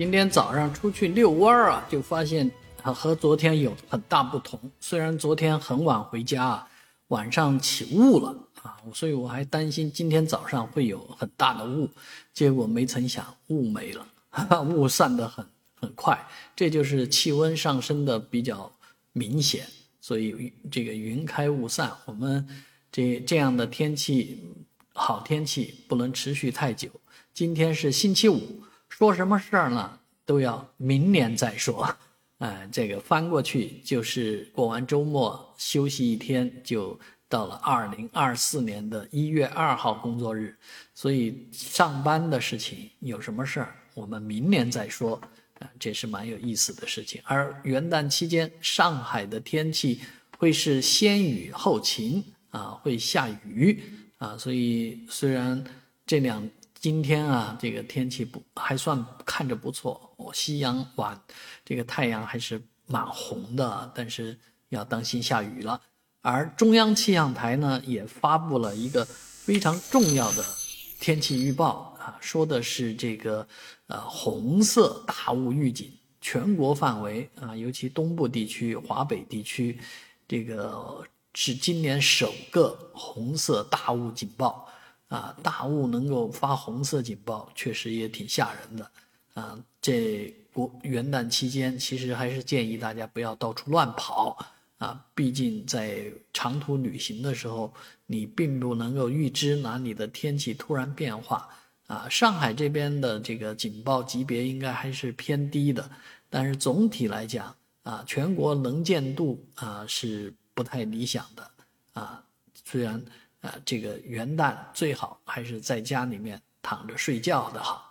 今天早上出去遛弯儿啊，就发现和昨天有很大不同。虽然昨天很晚回家，晚上起雾了啊，所以我还担心今天早上会有很大的雾，结果没曾想雾没了，哈 哈雾散得很很快，这就是气温上升的比较明显。所以这个云开雾散，我们这这样的天气，好天气不能持续太久。今天是星期五。说什么事儿呢，都要明年再说。哎，这个翻过去就是过完周末休息一天，就到了二零二四年的一月二号工作日。所以上班的事情有什么事儿，我们明年再说。啊，这是蛮有意思的事情。而元旦期间，上海的天气会是先雨后晴啊，会下雨啊。所以虽然这两。今天啊，这个天气不还算看着不错，哦，夕阳晚，这个太阳还是蛮红的，但是要当心下雨了。而中央气象台呢，也发布了一个非常重要的天气预报啊，说的是这个呃红色大雾预警，全国范围啊，尤其东部地区、华北地区，这个是今年首个红色大雾警报。啊，大雾能够发红色警报，确实也挺吓人的。啊，这国元旦期间，其实还是建议大家不要到处乱跑。啊，毕竟在长途旅行的时候，你并不能够预知哪里的天气突然变化。啊，上海这边的这个警报级别应该还是偏低的，但是总体来讲，啊，全国能见度啊是不太理想的。啊，虽然。啊，这个元旦最好还是在家里面躺着睡觉的好。